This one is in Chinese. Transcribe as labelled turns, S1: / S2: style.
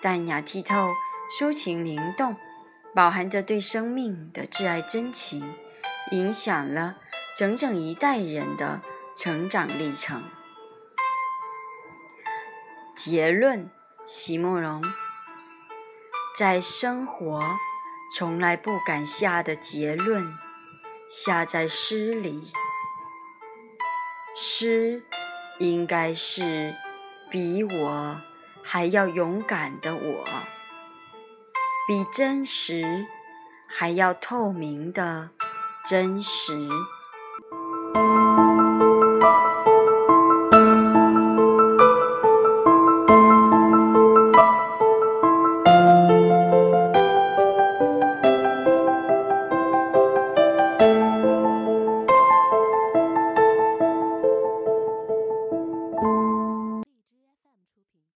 S1: 淡雅剔透，抒情灵动，饱含着对生命的挚爱真情，影响了整整一代人的成长历程。结论：席慕容在生活从来不敢下的结论，下在诗里。诗应该是比我。还要勇敢的我，比真实还要透明的真实。